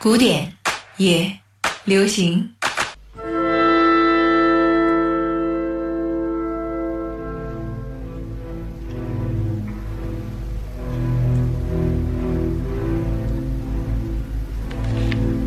古典也流行。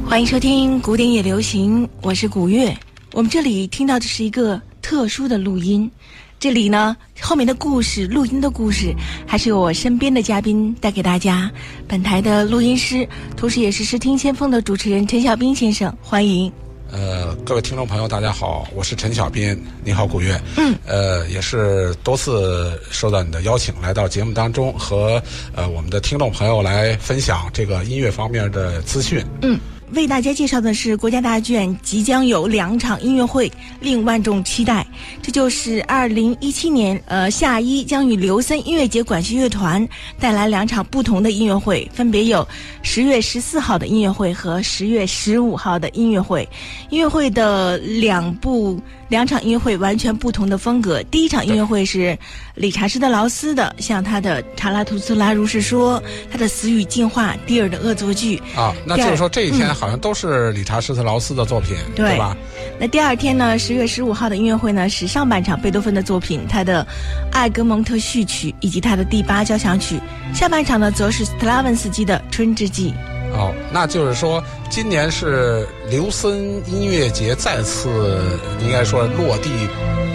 欢迎收听《古典也流行》，我是古月。我们这里听到的是一个特殊的录音，这里呢后面的故事，录音的故事，还是由我身边的嘉宾带给大家。本台的录音师，同时也是视听先锋的主持人陈小斌先生，欢迎。呃，各位听众朋友，大家好，我是陈小斌，你好，古月。嗯。呃，也是多次受到你的邀请，来到节目当中，和呃我们的听众朋友来分享这个音乐方面的资讯。嗯。为大家介绍的是国家大剧院即将有两场音乐会，令万众期待。这就是二零一七年，呃，夏一将与刘森音乐节管弦乐团带来两场不同的音乐会，分别有十月十四号的音乐会和十月十五号的音乐会。音乐会的两部。两场音乐会完全不同的风格。第一场音乐会是理查施特劳斯的，像他的《查拉图斯拉如是说》，他的《死与进化》，蒂尔的恶作剧。啊，那就是说这一天好像都是理查施特劳斯的作品，对吧？那第二天呢？十月十五号的音乐会呢，是上半场贝多芬的作品，他的《艾格蒙特序曲》以及他的第八交响曲；下半场呢，则是斯特拉文斯基的《春之祭》。哦，那就是说，今年是刘森音乐节再次应该说落地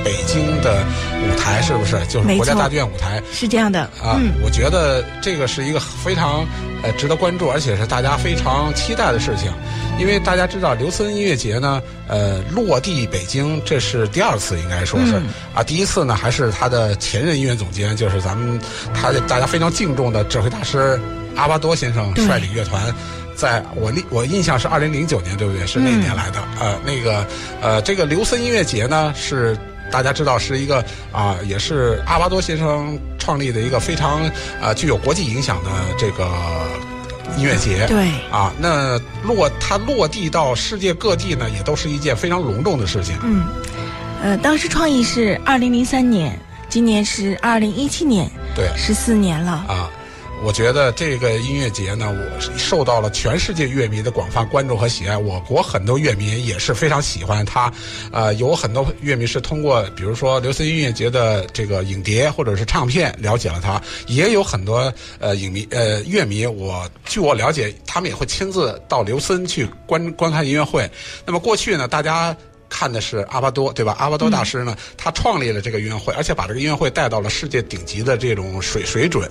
北京的舞台，是不是？就是国家大剧院舞台，是这样的啊。我觉得这个是一个非常呃值得关注，而且是大家非常期待的事情。因为大家知道，刘森音乐节呢，呃，落地北京这是第二次，应该说是啊。第一次呢，还是他的前任音乐总监，就是咱们他大家非常敬重的指挥大师。阿巴多先生率领乐团，在我印我印象是二零零九年，对不对？是那年来的。呃，那个呃，这个刘森音乐节呢，是大家知道是一个啊，也是阿巴多先生创立的一个非常啊具有国际影响的这个音乐节。对。啊，那落它落地到世界各地呢，也都是一件非常隆重的事情。嗯。呃，当时创意是二零零三年，今年是二零一七年，对，十四年了。啊。我觉得这个音乐节呢，我受到了全世界乐迷的广泛关注和喜爱。我国很多乐迷也是非常喜欢它，呃，有很多乐迷是通过比如说刘森音乐节的这个影碟或者是唱片了解了它，也有很多呃影迷呃乐迷，我据我了解，他们也会亲自到刘森去观观看音乐会。那么过去呢，大家。看的是阿巴多，对吧？阿巴多大师呢，他创立了这个音乐会，而且把这个音乐会带到了世界顶级的这种水水准，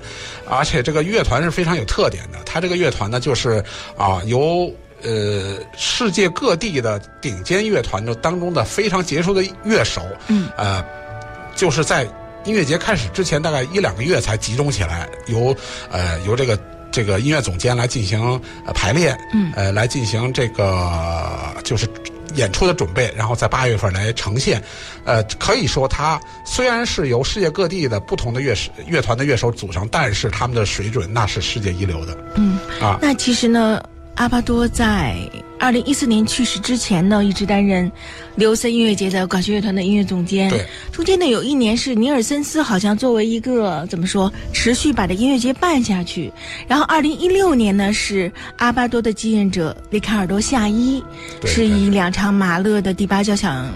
而且这个乐团是非常有特点的。他这个乐团呢，就是啊，由呃世界各地的顶尖乐团的当中的非常杰出的乐手，嗯，呃，就是在音乐节开始之前大概一两个月才集中起来，由呃由这个这个音乐总监来进行排练，嗯，呃，来进行这个就是。演出的准备，然后在八月份来呈现，呃，可以说它虽然是由世界各地的不同的乐手、乐团的乐手组成，但是他们的水准那是世界一流的。嗯啊，那其实呢。阿巴多在二零一四年去世之前呢，一直担任刘森音乐节的管弦乐团的音乐总监。对，中间呢有一年是尼尔森斯好像作为一个怎么说，持续把这音乐节办下去。然后二零一六年呢是阿巴多的继任者里卡尔多夏伊，是以两场马勒的第八交响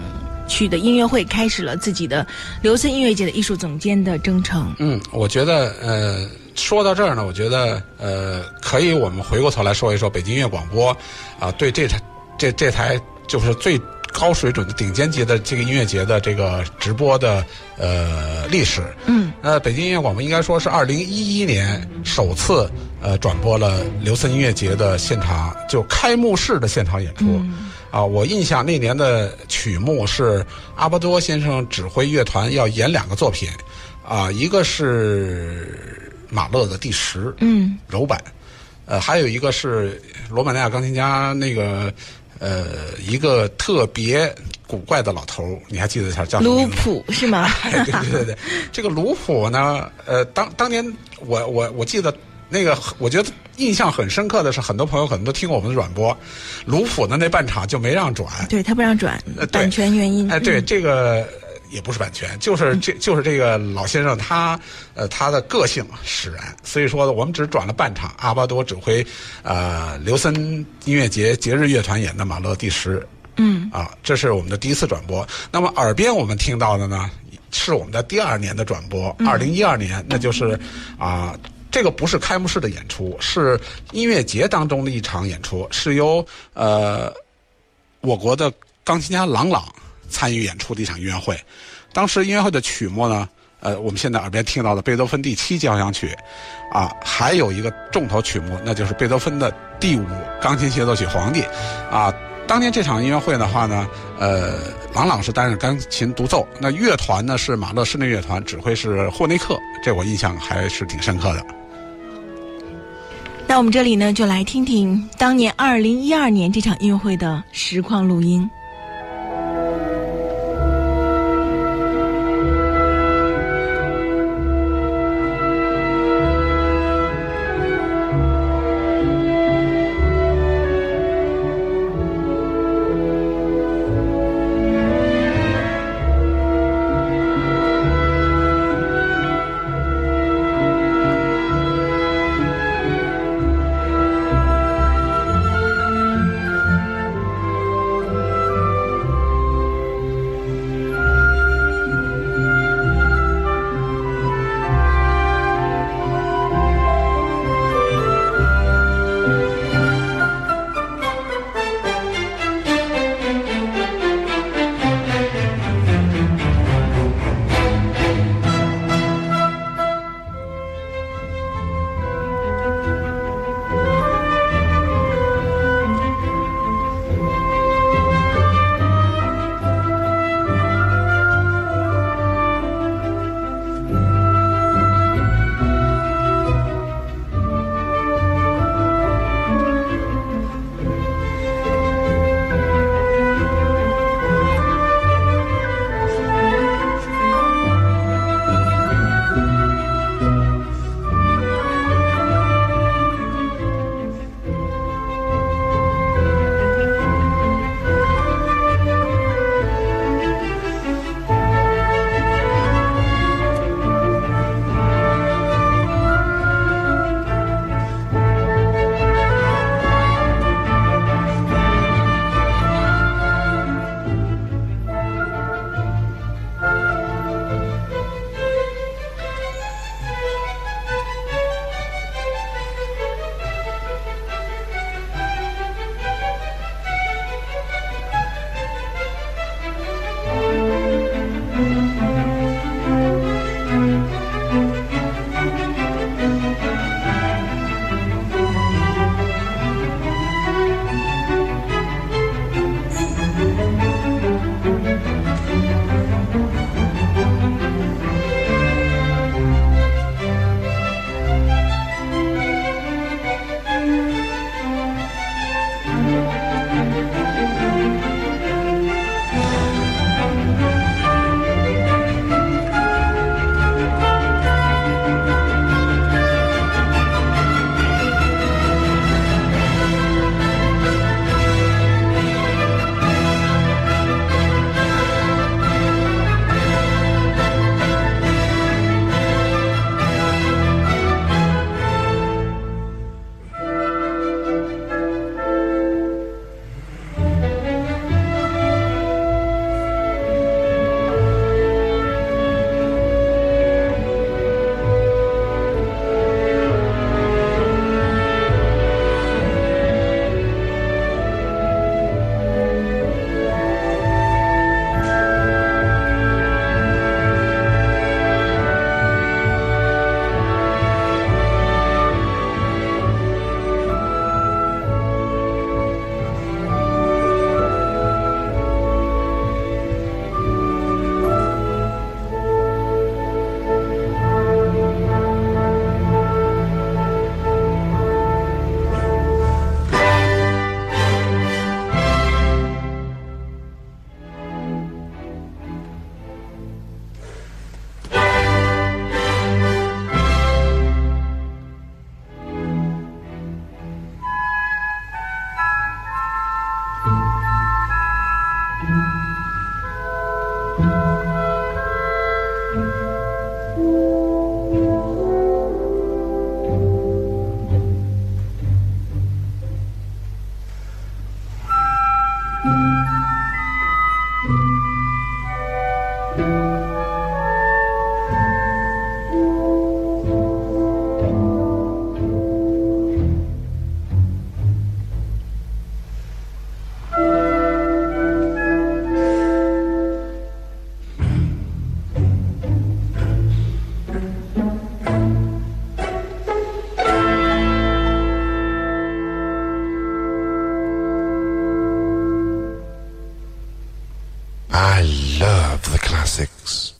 曲的音乐会开始了自己的刘森音乐节的艺术总监的征程。嗯，我觉得呃。说到这儿呢，我觉得呃，可以我们回过头来说一说北京音乐广播，啊，对这台这这台就是最高水准的顶尖级的这个音乐节的这个直播的呃历史。嗯。呃，北京音乐广播应该说是二零一一年首次呃转播了刘森音乐节的现场，就开幕式的现场演出。嗯。啊，我印象那年的曲目是阿巴多先生指挥乐团要演两个作品，啊，一个是。马勒的第十，嗯，柔版，呃，还有一个是罗马尼亚钢琴家那个，呃，一个特别古怪的老头你还记得他叫卢普是吗？对对对对，这个卢普呢，呃，当当年我我我记得那个，我觉得印象很深刻的是，很多朋友可能都听过我们的转播，卢普的那半场就没让转，对他不让转，版权原因。哎，对这个。也不是版权，就是这就是这个老先生他呃他的个性使然，所以说我们只转了半场，阿巴多指挥呃刘森音乐节节日乐团演的马勒第十，嗯啊，这是我们的第一次转播。那么耳边我们听到的呢，是我们的第二年的转播，二零一二年，那就是啊。这个不是开幕式的演出，是音乐节当中的一场演出，是由呃我国的钢琴家郎朗参与演出的一场音乐会。当时音乐会的曲目呢，呃，我们现在耳边听到的贝多芬第七交响曲，啊，还有一个重头曲目，那就是贝多芬的第五钢琴协奏曲《皇帝》，啊。当年这场音乐会的话呢，呃，郎朗是担任钢琴独奏，那乐团呢是马勒室内乐团，指挥是霍内克，这我印象还是挺深刻的。那我们这里呢，就来听听当年二零一二年这场音乐会的实况录音。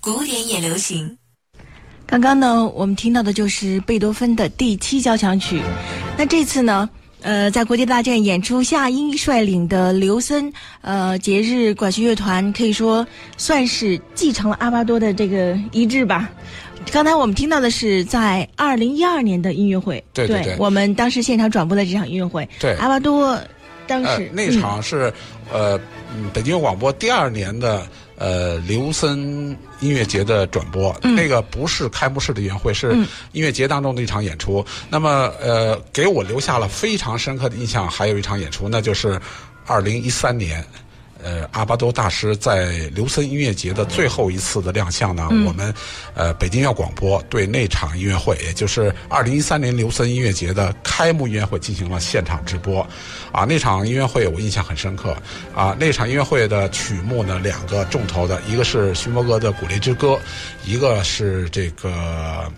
古典也流行。刚刚呢，我们听到的就是贝多芬的第七交响曲。那这次呢，呃，在国际大战演出夏英率领的刘森呃节日管弦乐团，可以说算是继承了阿巴多的这个遗志吧。刚才我们听到的是在二零一二年的音乐会，对对对我们当时现场转播的这场音乐会，对阿巴多当呃时、，那场是、呃嗯北京广播第二年的呃刘森音乐节的转播，那个不是开幕式的音乐会，是音乐节当中的一场演出。那么呃，给我留下了非常深刻的印象，还有一场演出，那就是二零一三年。呃，阿巴多大师在刘森音乐节的最后一次的亮相呢，我们呃北京音乐广播对那场音乐会，也就是二零一三年刘森音乐节的开幕音乐会进行了现场直播，啊，那场音乐会我印象很深刻，啊，那场音乐会的曲目呢两个重头的，一个是勋伯格的《古雷之歌》，一个是这个。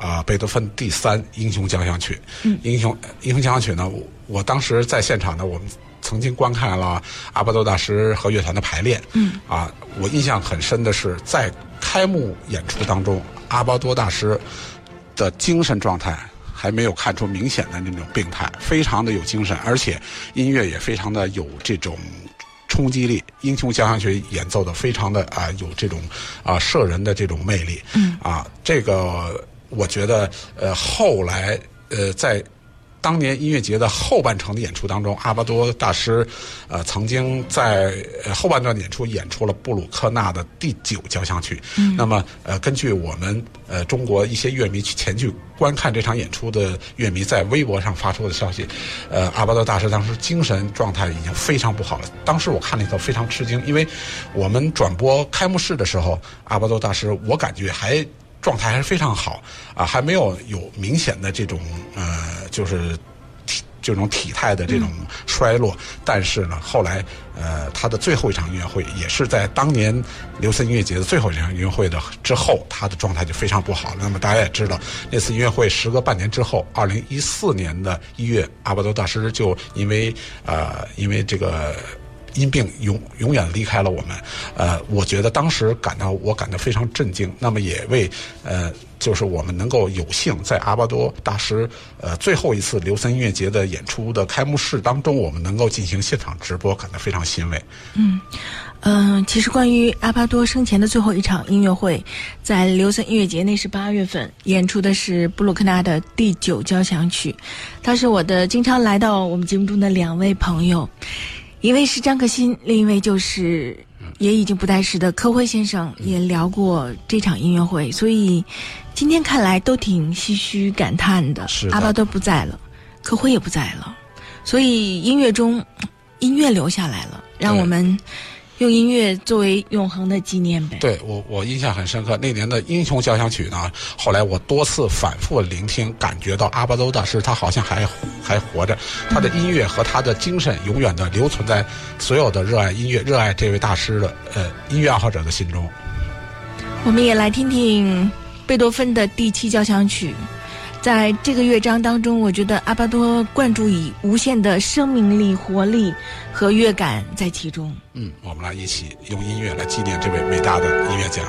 啊，贝多芬第三英雄交响曲，英雄英雄交响曲呢，我我当时在现场呢，我们曾经观看了阿巴多大师和乐团的排练，嗯，啊，我印象很深的是在开幕演出当中，阿巴多大师的精神状态还没有看出明显的那种病态，非常的有精神，而且音乐也非常的有这种冲击力。英雄交响曲演奏的非常的啊、有这种啊、摄人的这种魅力。嗯啊，这个我觉得呃后来呃在。当年音乐节的后半程的演出当中，阿巴多大师，呃，曾经在呃后半段演出演出了布鲁克纳的第九交响曲。嗯、那么，呃，根据我们呃中国一些乐迷去前去观看这场演出的乐迷在微博上发出的消息，呃，阿巴多大师当时精神状态已经非常不好了。当时我看了以后非常吃惊，因为我们转播开幕式的时候，阿巴多大师我感觉还。状态还是非常好啊，还没有有明显的这种呃，就是体这种体态的这种衰落。但是呢，后来呃，他的最后一场音乐会也是在当年刘森音乐节的最后一场音乐会的之后，他的状态就非常不好了。那么大家也知道，那次音乐会时隔半年之后，二零一四年的一月，阿巴多大师就因为呃，因为这个。因病永永远离开了我们，呃，我觉得当时感到我感到非常震惊，那么也为呃，就是我们能够有幸在阿巴多大师呃最后一次刘森音乐节的演出的开幕式当中，我们能够进行现场直播，感到非常欣慰。嗯，嗯，其实关于阿巴多生前的最后一场音乐会，在刘森音乐节，那是八月份演出的是布鲁克纳的第九交响曲。他是我的经常来到我们节目中的两位朋友，一位是张克新，另一位就是也已经不在世的柯辉先生，也聊过这场音乐会，所以今天看来都挺唏嘘感叹的。是的阿巴都不在了，柯辉也不在了，所以音乐中音乐留下来了，让我们用音乐作为永恒的纪念呗。对我，我印象很深刻。那年的英雄交响曲呢，后来我多次反复聆听，感觉到阿巴多大师他好像还还活着，他的音乐和他的精神永远的留存在所有的热爱音乐、热爱这位大师的呃音乐爱好者的心中。我们也来听听贝多芬的第七交响曲。在这个乐章当中，我觉得阿巴多灌注以无限的生命力、活力和乐感在其中。嗯，我们来一起用音乐来纪念这位伟大的音乐家。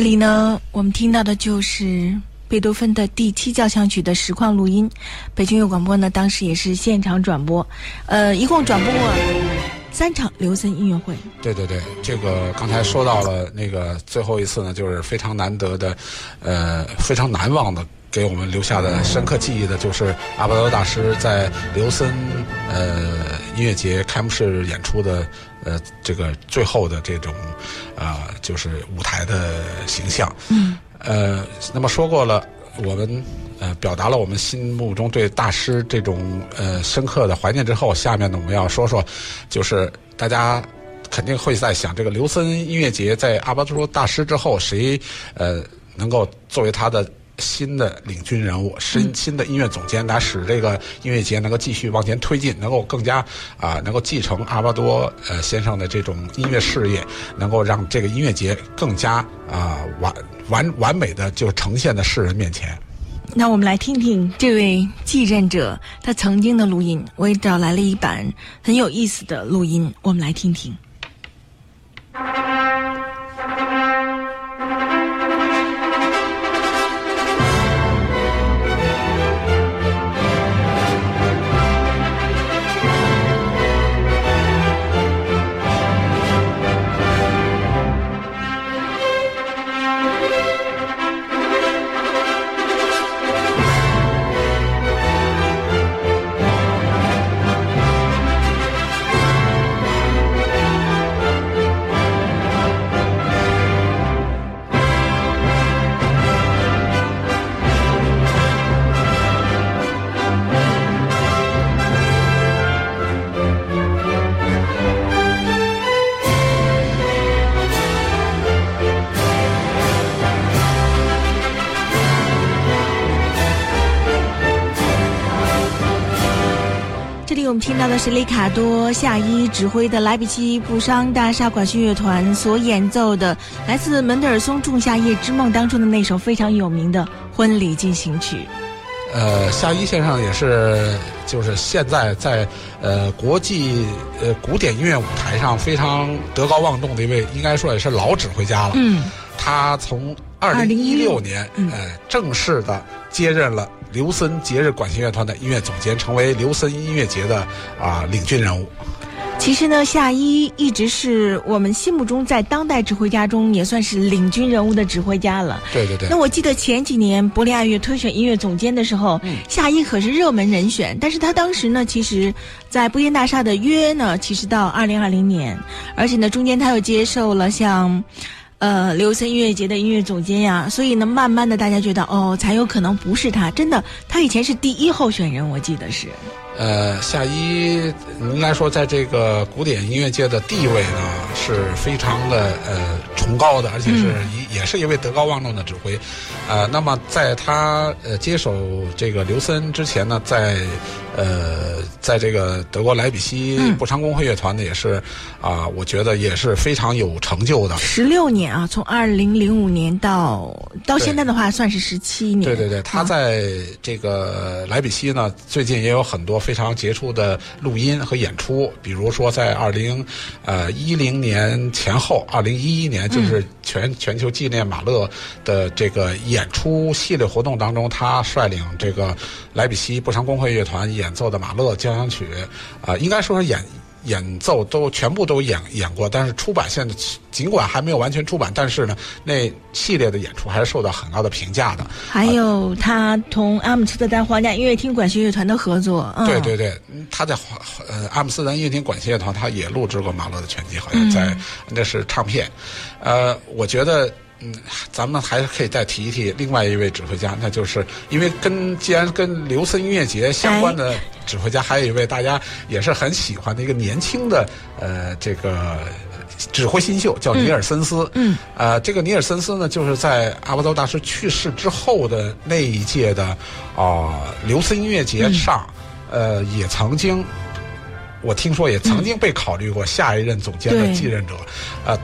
这里呢，我们听到的就是贝多芬的第七交响曲的实况录音。北京乐广播呢，当时也是现场转播，呃，一共转播过三场刘森音乐会。对对对，这个刚才说到了那个最后一次呢，就是非常难得的，呃，非常难忘的。给我们留下的深刻记忆的，就是阿巴多大师在刘森呃音乐节开幕式演出的呃这个最后的这种啊，就是舞台的形象。嗯。呃，那么说过了，我们呃表达了我们心目中对大师这种呃深刻的怀念之后，下面呢我们要说说，就是大家肯定会在想，这个刘森音乐节在阿巴多大师之后，谁呃能够作为他的。新的领军人物，新新的音乐总监，来使这个音乐节能够继续往前推进，能够更加啊，能够继承阿巴多呃先生的这种音乐事业，能够让这个音乐节更加啊完完完美的就呈现在世人面前。那我们来听听这位继任者他曾经的录音，我也找来了一版很有意思的录音，我们来听听。我们听到的是里卡多夏伊指挥的莱比锡布商大厦管弦乐团所演奏的来自门德尔松《仲夏夜之梦》当中的那首非常有名的婚礼进行曲。呃，夏伊先生也是，就是现在在呃国际呃古典音乐舞台上非常德高望重的一位，应该说也是老指挥家了。嗯，他从二零一六年呃正式的接任了。刘森节日管弦乐团的音乐总监，成为刘森音乐节的啊领军人物。其实呢，夏一一直是我们心目中在当代指挥家中也算是领军人物的指挥家了。对对对。那我记得前几年柏林爱乐推选音乐总监的时候，夏一可是热门人选。但是他当时呢，其实，在布彦大厦的约呢，其实到二零二零年，而且呢，中间他又接受了像。呃，刘森音乐节的音乐总监呀，所以呢，慢慢的大家觉得哦，才有可能不是他，真的，他以前是第一候选人，我记得是。呃，夏一应该说在这个古典音乐界的地位呢是非常的呃崇高的，而且是一也是一位德高望重的指挥。呃，那么在他呃接手这个刘森之前呢，在呃在这个德国莱比锡布商工会乐团呢，也是啊，我觉得也是非常有成就的。十六年啊，从二零零五年到到现在的话，算是十七年。对对对，他在这个莱比锡呢，最近也有很多。非常杰出的录音和演出，比如说在二零呃一零年前后，二零一一年就是全全球纪念马勒的这个演出系列活动当中，他率领这个莱比锡布商工会乐团演奏的马勒交响曲，啊，应该说是演。演奏都全部都演演过，但是出版现在尽管还没有完全出版，但是呢，那系列的演出还是受到很高的评价的。还有他同阿姆斯特丹皇家音乐厅管弦乐团的合作。对对对，他在呃阿姆斯特丹音乐厅管弦乐团，他也录制过马勒的全集，好像在那是唱片。呃，我觉得。嗯，咱们还是可以再提一提另外一位指挥家，那就是因为跟既然跟刘森音乐节相关的指挥家，还有一位大家也是很喜欢的一个年轻的呃这个指挥新秀，叫尼尔森斯。嗯，呃，这个尼尔森斯呢，就是在阿巴多大师去世之后的那一届的啊刘森音乐节上，呃，也曾经我听说也曾经被考虑过下一任总监的继任者，呃。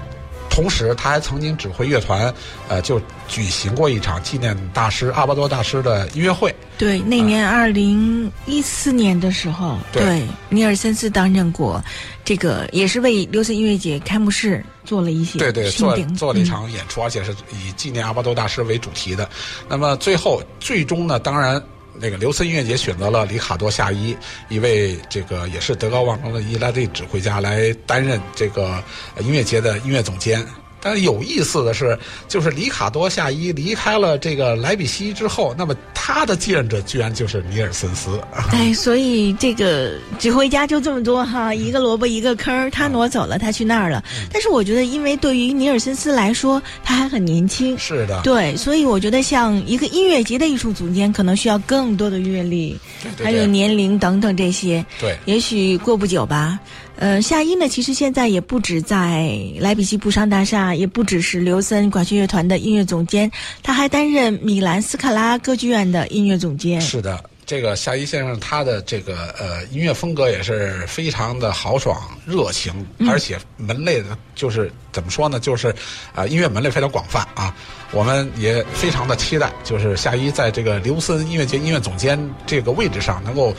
同时，他还曾经指挥乐团，呃，就举行过一场纪念大师阿巴多大师的音乐会。对，那年二零一四年的时候，对尼尔森斯担任过这个，也是为刘森音乐节开幕式做了一些对对做做了一场演出，而且是以纪念阿巴多大师为主题的。那么最后最终呢，当然。那个刘森音乐节选择了里卡多夏伊，一位这个也是德高望重的意大利指挥家来担任这个音乐节的音乐总监。但有意思的是，就是里卡多夏伊离开了这个莱比锡之后，那么他的继任者居然就是尼尔森斯。哎，所以这个指挥家就这么多哈，一个萝卜一个坑，他挪走了，他去那儿了。但是我觉得，因为对于尼尔森斯来说，他还很年轻。是的。对，所以我觉得像一个音乐节的艺术总监，可能需要更多的阅历，还有年龄等等这些。对。也许过不久吧。呃，夏伊呢，其实现在也不止在莱比锡布商大厦，也不只是刘森管弦乐团的音乐总监，他还担任米兰斯卡拉歌剧院的音乐总监。是的，这个夏伊先生他的这个呃音乐风格也是非常的豪爽、热情，而且门类的就是怎么说呢，就是啊音乐门类非常广泛啊。我们也非常的期待，就是夏伊在这个刘森音乐节音乐总监这个位置上能够。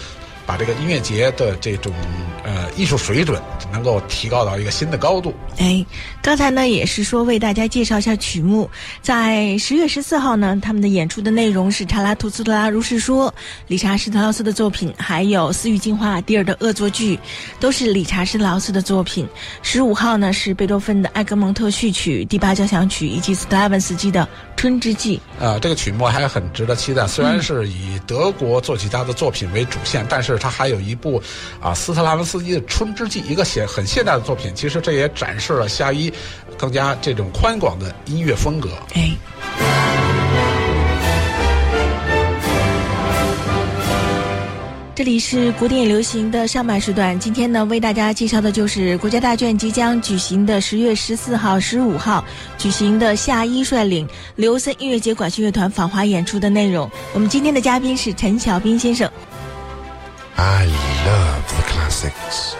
把这个音乐节的这种呃艺术水准能够提高到一个新的高度。哎，刚才呢也是说为大家介绍一下曲目，在十月十四号呢，他们的演出的内容是查拉图斯特拉如是说，理查施特劳斯的作品，还有私欲进化第二的恶作剧，都是理查施特劳斯的作品。十五号呢是贝多芬的埃格蒙特序曲第八交响曲，以及斯特拉文斯基的春之祭。啊，这个曲目还很值得期待，虽然是以德国作曲家的作品为主线，但是。他还有一部啊，斯特拉文斯基的《春之祭》，一个现很现代的作品。其实这也展示了夏伊更加这种宽广的音乐风格。哎。这里是古典流行的上半时段，今天呢为大家介绍的就是国家大剧院即将举行的十月十四号、十五号举行的夏一率领刘森音乐节管弦乐团访华演出的内容。我们今天的嘉宾是陈小斌先生。I love the classics.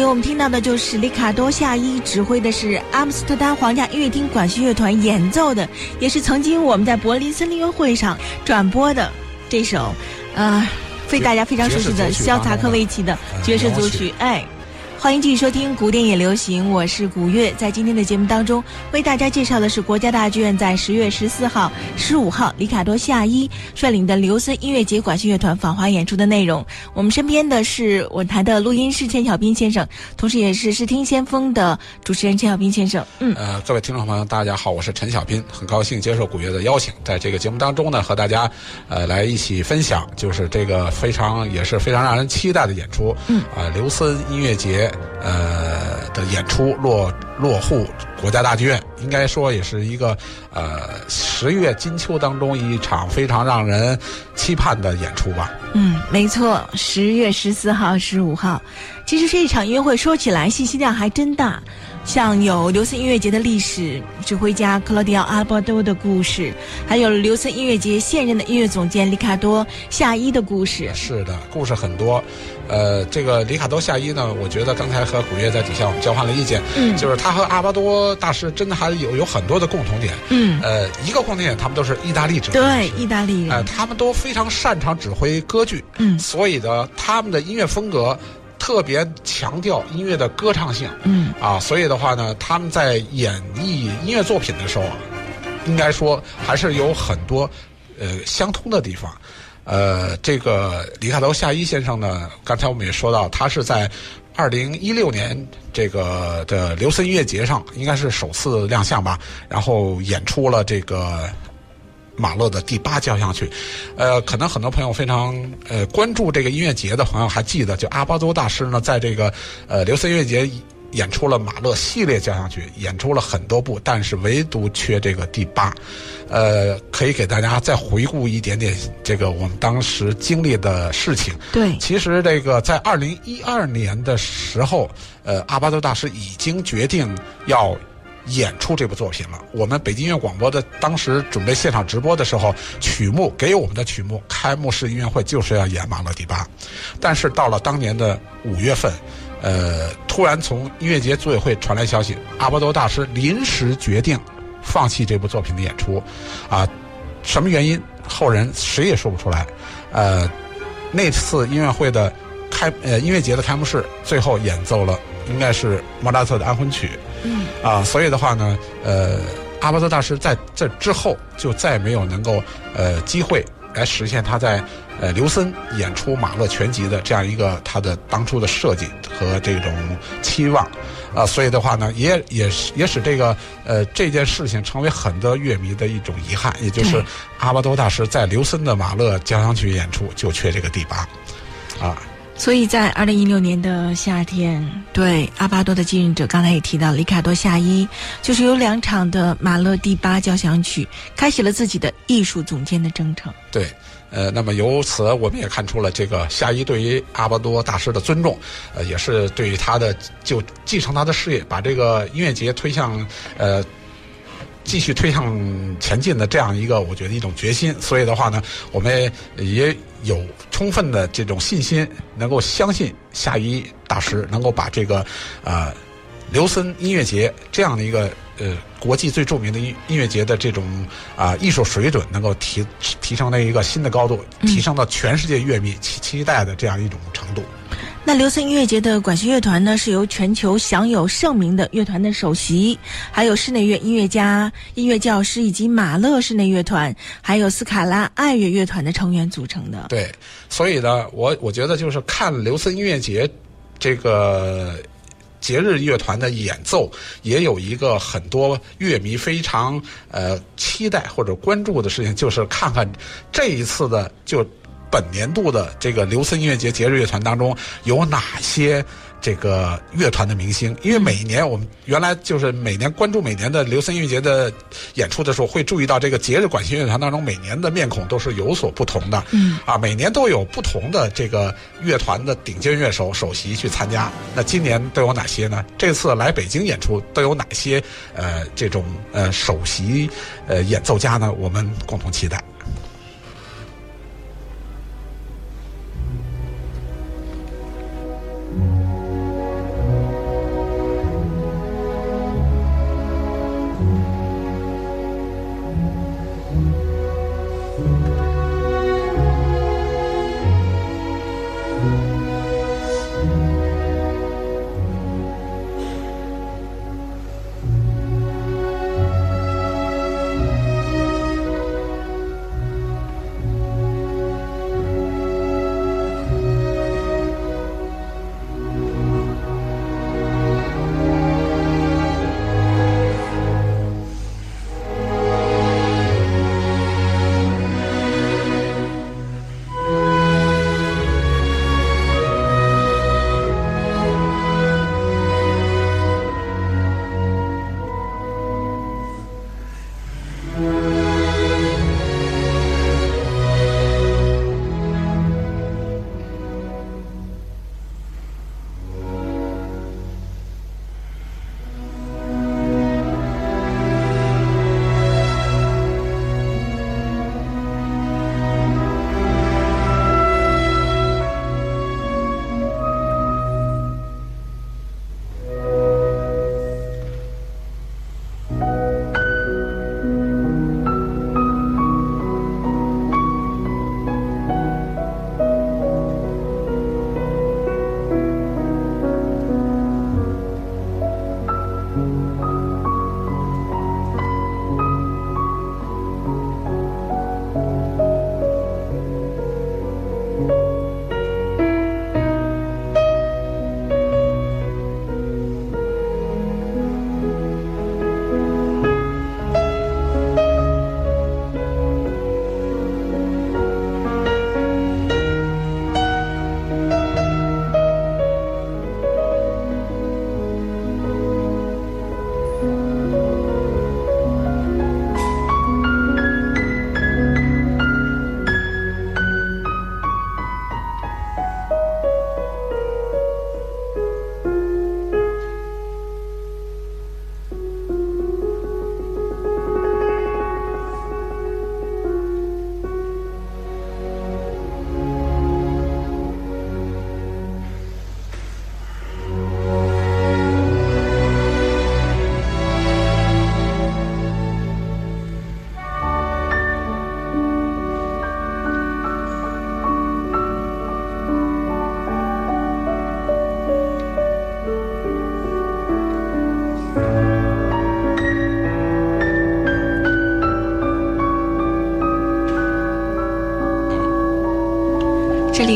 里我们听到的就是里卡多夏伊指挥的是阿姆斯特丹皇家音乐厅管弦乐团演奏的，也是曾经我们在柏林森林音乐会上转播的这首，呃，非大家非常熟悉的肖斯塔科维奇的爵士组曲。哎，欢迎继续收听古典也流行，我是古月。在今天的节目当中，为大家介绍的是国家大剧院在十月十四号、十五号，里卡多夏伊率领的刘森音乐节管弦乐团访华演出的内容。我们身边的是我台的录音师钱小斌先生，同时也是视听先锋的主持人陈小斌先生。嗯，呃，各位听众朋友，大家好，我是陈小斌，很高兴接受古月的邀请，在这个节目当中呢，和大家呃来一起分享，就是这个非常也是非常让人期待的演出。嗯，啊，刘森音乐节。呃的演出落落户国家大剧院，应该说也是一个呃十月金秋当中一场非常让人期盼的演出吧。嗯，没错，十月十四号、十五号，其实这一场音乐会说起来信息量还真大。像有流森音乐节的历史，指挥家克罗迪奥·阿波多的故事，还有流森音乐节现任的音乐总监里卡多·夏伊的故事。是的，故事很多。呃，这个里卡多·夏伊呢，我觉得刚才和古月在底下我们交换了意见，嗯，就是他和阿巴多大师真的还有有很多的共同点。嗯，呃，一个共同点，他们都是意大利指挥，对，意大利人，呃，他们都非常擅长指挥歌剧，嗯，所以呢，他们的音乐风格。特别强调音乐的歌唱性，嗯啊，所以的话呢，他们在演绎音乐作品的时候，应该说还是有很多呃相通的地方。呃，这个李卡多夏伊先生呢，刚才我们也说到，他是在二零一六年这个的刘森音乐节上，应该是首次亮相吧，然后演出了这个。马勒的第八交响曲，呃，可能很多朋友非常呃关注这个音乐节的朋友还记得，就阿巴多大师呢，在这个呃刘森音乐节演出了马勒系列交响曲，演出了很多部，但是唯独缺这个第八。呃，可以给大家再回顾一点点这个我们当时经历的事情。对，其实这个在二零一二年的时候，呃，阿巴多大师已经决定要。演出这部作品了。我们北京音乐广播的当时准备现场直播的时候，曲目给我们的曲目，开幕式音乐会就是要演马勒第八。但是到了当年的五月份，呃，突然从音乐节组委会传来消息，阿波多大师临时决定放弃这部作品的演出。啊，什么原因？后人谁也说不出来。呃，那次音乐会的开呃音乐节的开幕式，最后演奏了应该是莫扎特的安魂曲。嗯。啊，所以的话呢，呃，阿巴多大师在这之后就再没有能够呃机会来实现他在呃刘森演出马勒全集的这样一个他的当初的设计和这种期望。啊，所以的话呢，也也也使这个呃这件事情成为很多乐迷的一种遗憾，也就是阿巴多大师在刘森的马勒交响曲演出就缺这个第八。啊。所以在二零一六年的夏天，对阿巴多的继任者，刚才也提到，里卡多夏伊就是有两场的马勒第八交响曲，开启了自己的艺术总监的征程。对，呃，那么由此我们也看出了这个夏伊对于阿巴多大师的尊重，呃，也是对于他的就继承他的事业，把这个音乐节推向呃。继续推向前进的这样一个，我觉得一种决心。所以的话呢，我们也有充分的这种信心，能够相信夏一大师能够把这个，呃，刘森音乐节这样的一个呃国际最著名的音音乐节的这种啊艺术水准，能够提提升到一个新的高度，提升到全世界乐迷期期待的这样一种程度。那刘森音乐节的管弦乐团呢，是由全球享有盛名的乐团的首席，还有室内乐音乐家、音乐教师以及马勒室内乐团，还有斯卡拉爱乐乐团的成员组成的。对，所以呢，我我觉得就是看刘森音乐节这个节日乐团的演奏，也有一个很多乐迷非常呃期待或者关注的事情，就是看看这一次的就。本年度的这个刘森音乐节节日乐团当中有哪些这个乐团的明星？因为每一年我们原来就是每年关注每年的刘森音乐节的演出的时候，会注意到这个节日管弦乐团当中每年的面孔都是有所不同的。嗯，啊，每年都有不同的这个乐团的顶尖乐手首席去参加。那今年都有哪些呢？这次来北京演出都有哪些呃这种呃首席呃演奏家呢？我们共同期待。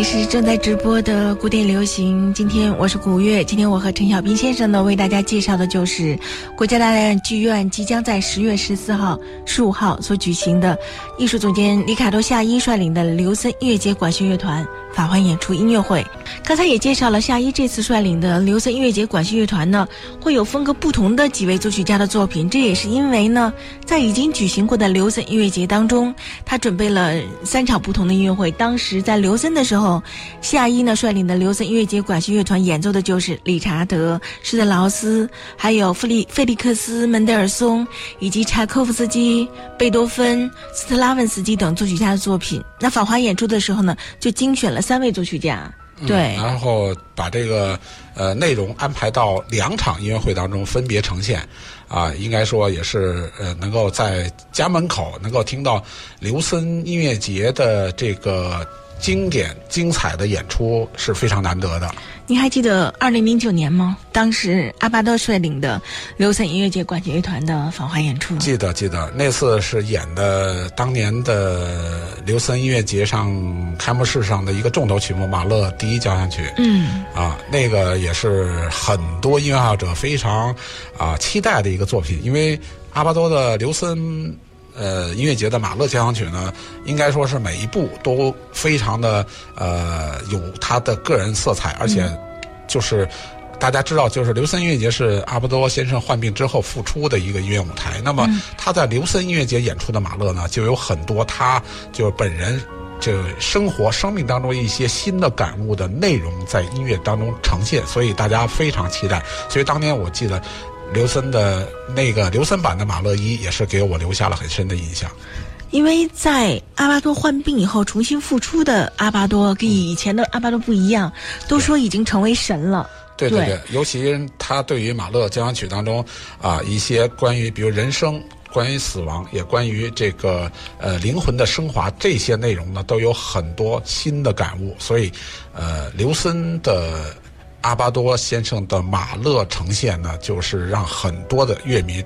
是正在直播的古典流行。今天我是古月，今天我和陈小兵先生呢为大家介绍的就是国家大剧院即将在十月十四号、十五号所举行的艺术总监里卡多夏伊率领的刘森音乐节管弦乐团法环演出音乐会。刚才也介绍了夏伊这次率领的刘森音乐节管弦乐团呢，会有风格不同的几位作曲家的作品。这也是因为呢，在已经举行过的刘森音乐节当中，他准备了三场不同的音乐会。当时在刘森的时候，夏伊呢率领的刘森音乐节管弦乐团演奏的就是理查德、施特劳斯，还有弗利费利克斯、门德尔松以及柴可夫斯基、贝多芬、斯特拉文斯基等作曲家的作品。那法华演出的时候呢，就精选了三位作曲家。对，然后把这个呃内容安排到两场音乐会当中分别呈现，啊，应该说也是呃能够在家门口能够听到刘森音乐节的这个经典精彩的演出是非常难得的。你还记得二零零九年吗？当时阿巴多率领的刘森音乐节管弦乐团的访华演出。记得记得，那次是演的当年的刘森音乐节上开幕式上的一个重头曲目——马勒第一交响曲。嗯，啊，那个也是很多音乐爱好者非常啊期待的一个作品，因为阿巴多的刘森。呃，音乐节的马勒交响曲呢，应该说是每一部都非常的呃有他的个人色彩，而且就是大家知道，就是刘森音乐节是阿波多先生患病之后复出的一个音乐舞台。那么他在刘森音乐节演出的马勒呢，就有很多他就本人就生活生命当中一些新的感悟的内容在音乐当中呈现，所以大家非常期待。所以当年我记得。刘森的那个刘森版的马勒一也是给我留下了很深的印象，因为在阿巴多患病以后重新复出的阿巴多跟以前的阿巴多不一样，都说已经成为神了。对对对，尤其他对于马勒交响曲当中啊一些关于比如人生、关于死亡，也关于这个呃灵魂的升华这些内容呢，都有很多新的感悟。所以，呃，刘森的。阿巴多先生的马勒呈现呢，就是让很多的乐迷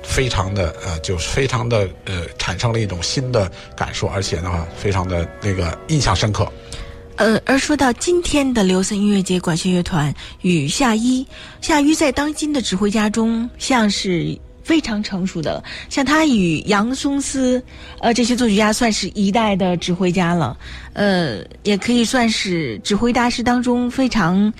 非常的呃，就是非常的呃，产生了一种新的感受，而且呢，非常的那个印象深刻。呃，而说到今天的刘森音乐节管弦乐团与夏一，夏一在当今的指挥家中像是非常成熟的，像他与杨松斯，呃，这些作曲家算是一代的指挥家了，呃，也可以算是指挥大师当中非常。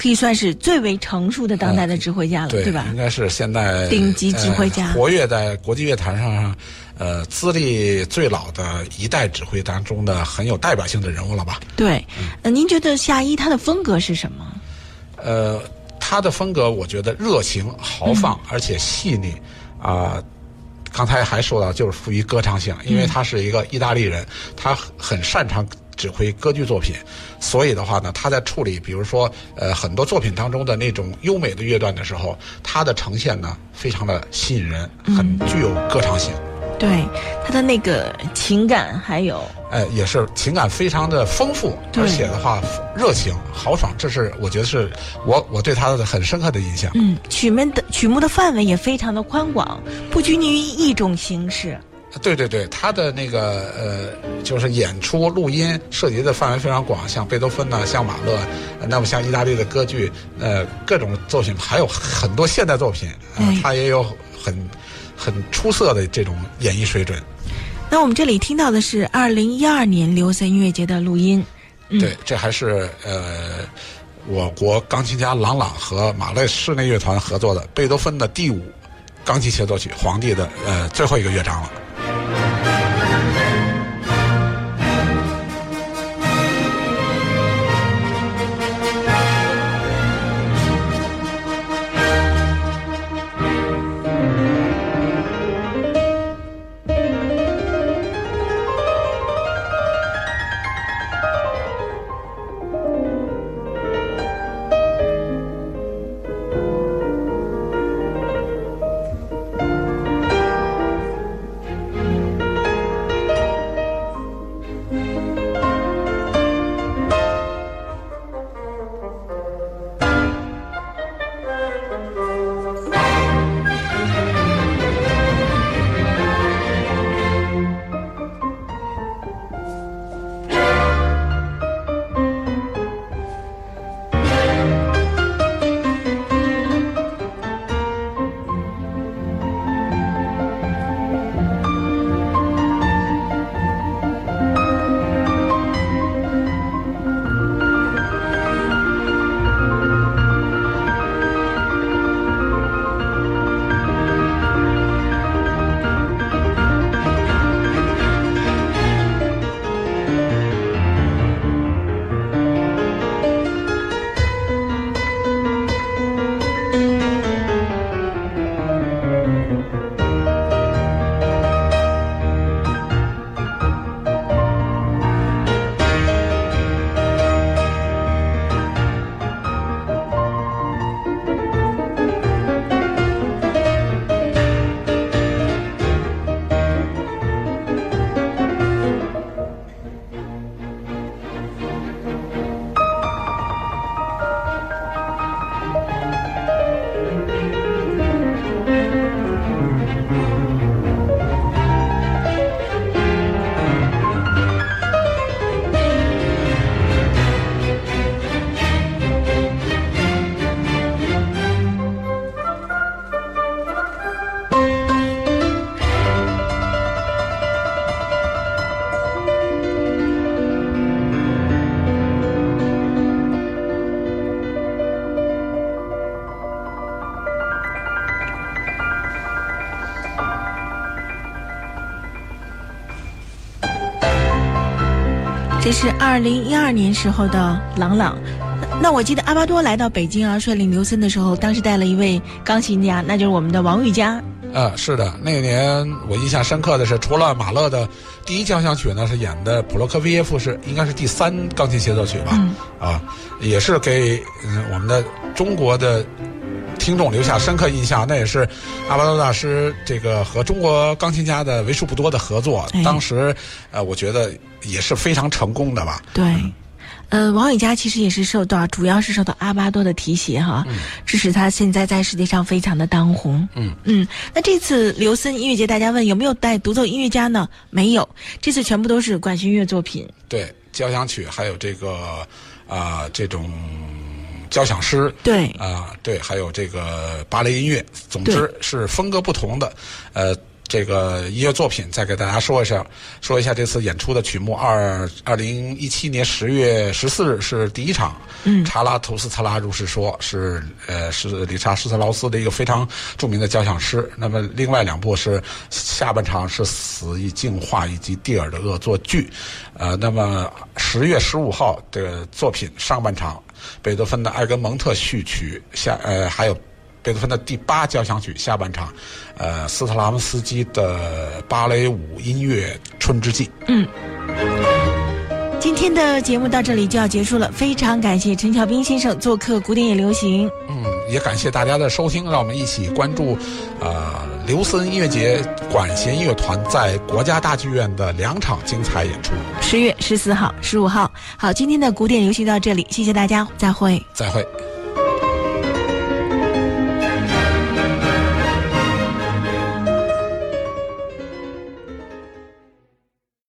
可以算是最为成熟的当代的指挥家了，对吧？应该是现在顶级指挥家，活跃在国际乐坛上，呃，资历最老的一代指挥当中的很有代表性的人物了吧？对，呃，您觉得夏一他的风格是什么？呃，他的风格我觉得热情豪放，而且细腻啊。刚才还说到，就是富于歌唱性，因为他是一个意大利人，他很擅长。指挥歌剧作品，所以的话呢，他在处理比如说呃很多作品当中的那种优美的乐段的时候，他的呈现呢非常的吸引人，很具有歌唱性。对他的那个情感还有，哎，也是情感非常的丰富，而且的话热情豪爽，这是我觉得是我我对他的很深刻的印象。嗯，曲目的曲目的范围也非常的宽广，不拘泥于一种形式。对对对，他的那个呃，就是演出录音涉及的范围非常广，像贝多芬呢，像马勒，那么像意大利的歌剧，呃，各种作品，还有很多现代作品，他也有很很出色的这种演绎水准。那我们这里听到的是二零一二年刘森音乐节的录音。对，这还是呃，我国钢琴家郎朗和马勒室内乐团合作的贝多芬的第五钢琴协奏曲《皇帝》的呃最后一个乐章了。这是二零一二年时候的朗朗。那我记得阿巴多来到北京啊，率领刘森的时候，当时带了一位钢琴家，那就是我们的王玉佳。呃，是的，那年我印象深刻的是，除了马勒的第一交响曲呢，是演的普罗科菲耶夫是应该是第三钢琴协奏曲吧？啊，也是给嗯我们的中国的听众留下深刻印象。那也是阿巴多大师这个和中国钢琴家的为数不多的合作。当时呃，我觉得也是非常成功的吧？对。呃，王伟佳其实也是受到，主要是受到阿巴多的提携哈，致使他现在在世界上非常的当红。嗯嗯，那这次刘森音乐节，大家问有没有带独奏音乐家呢？没有，这次全部都是管弦乐作品。对，交响曲还有这个啊这种交响诗。对啊对，还有这个芭蕾音乐，总之是风格不同的，呃。这个音乐作品，再给大家说一下，说一下这次演出的曲目。二二零一七年十月十四日是第一场，嗯，查拉图斯特拉如是说，是呃是理查施特劳斯的一个非常著名的交响诗。那么另外两部是下半场是死意净化以及蒂尔的恶作剧，呃，那么十月十五号的作品上半场，贝多芬的埃格蒙特序曲下呃还有。贝多芬的第八交响曲下半场，呃，斯特拉文斯基的芭蕾舞音乐《春之祭》。嗯，今天的节目到这里就要结束了，非常感谢陈小兵先生做客《古典也流行》。嗯，也感谢大家的收听，让我们一起关注，呃，刘森音乐节管弦乐团在国家大剧院的两场精彩演出。十月十四号、十五号。好，今天的《古典流行》到这里，谢谢大家，再会。再会。